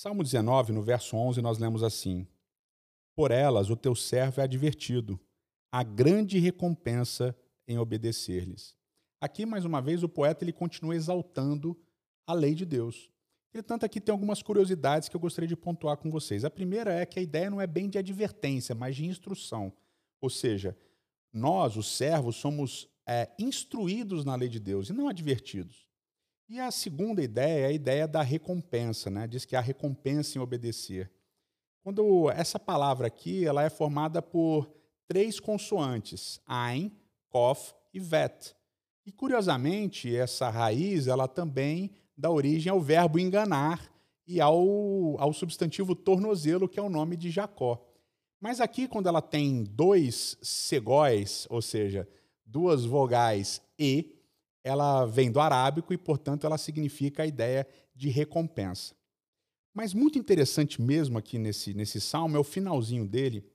Salmo 19, no verso 11, nós lemos assim: Por elas o teu servo é advertido, a grande recompensa em obedecer-lhes. Aqui, mais uma vez, o poeta ele continua exaltando a lei de Deus. Entretanto, aqui tem algumas curiosidades que eu gostaria de pontuar com vocês. A primeira é que a ideia não é bem de advertência, mas de instrução. Ou seja, nós, os servos, somos é, instruídos na lei de Deus e não advertidos. E a segunda ideia é a ideia da recompensa, né? Diz que há recompensa em obedecer. Quando essa palavra aqui, ela é formada por três consoantes, ein, kof e vet. E curiosamente, essa raiz, ela também dá origem ao verbo enganar e ao, ao substantivo tornozelo, que é o nome de Jacó. Mas aqui, quando ela tem dois segóis, ou seja, duas vogais e, ela vem do arábico e, portanto, ela significa a ideia de recompensa. Mas muito interessante mesmo aqui nesse, nesse salmo é o finalzinho dele,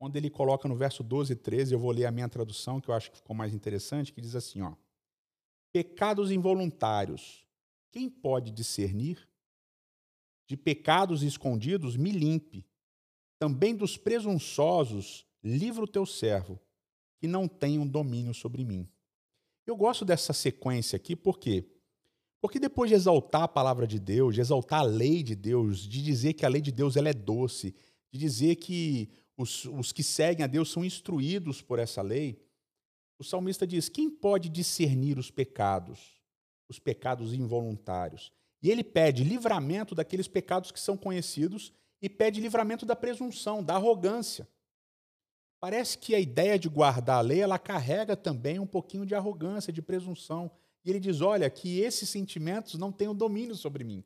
onde ele coloca no verso 12 e 13, eu vou ler a minha tradução, que eu acho que ficou mais interessante, que diz assim, ó: Pecados involuntários, quem pode discernir? De pecados escondidos, me limpe. Também dos presunçosos, livra o teu servo, que não tenham domínio sobre mim. Eu gosto dessa sequência aqui, por quê? Porque depois de exaltar a palavra de Deus, de exaltar a lei de Deus, de dizer que a lei de Deus ela é doce, de dizer que os, os que seguem a Deus são instruídos por essa lei, o salmista diz: quem pode discernir os pecados, os pecados involuntários? E ele pede livramento daqueles pecados que são conhecidos e pede livramento da presunção, da arrogância. Parece que a ideia de guardar a lei, ela carrega também um pouquinho de arrogância, de presunção. E ele diz: olha, que esses sentimentos não tenham domínio sobre mim.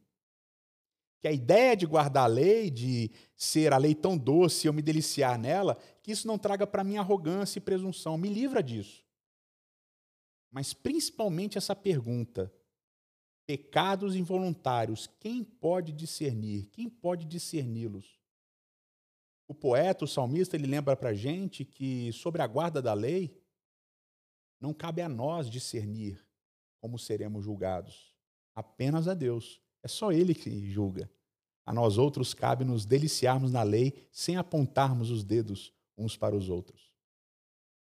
Que a ideia de guardar a lei, de ser a lei tão doce e eu me deliciar nela, que isso não traga para mim arrogância e presunção. Me livra disso. Mas principalmente essa pergunta: pecados involuntários, quem pode discernir? Quem pode discerni-los? O poeta, o salmista, ele lembra para a gente que sobre a guarda da lei, não cabe a nós discernir como seremos julgados. Apenas a Deus. É só Ele que julga. A nós outros cabe nos deliciarmos na lei sem apontarmos os dedos uns para os outros.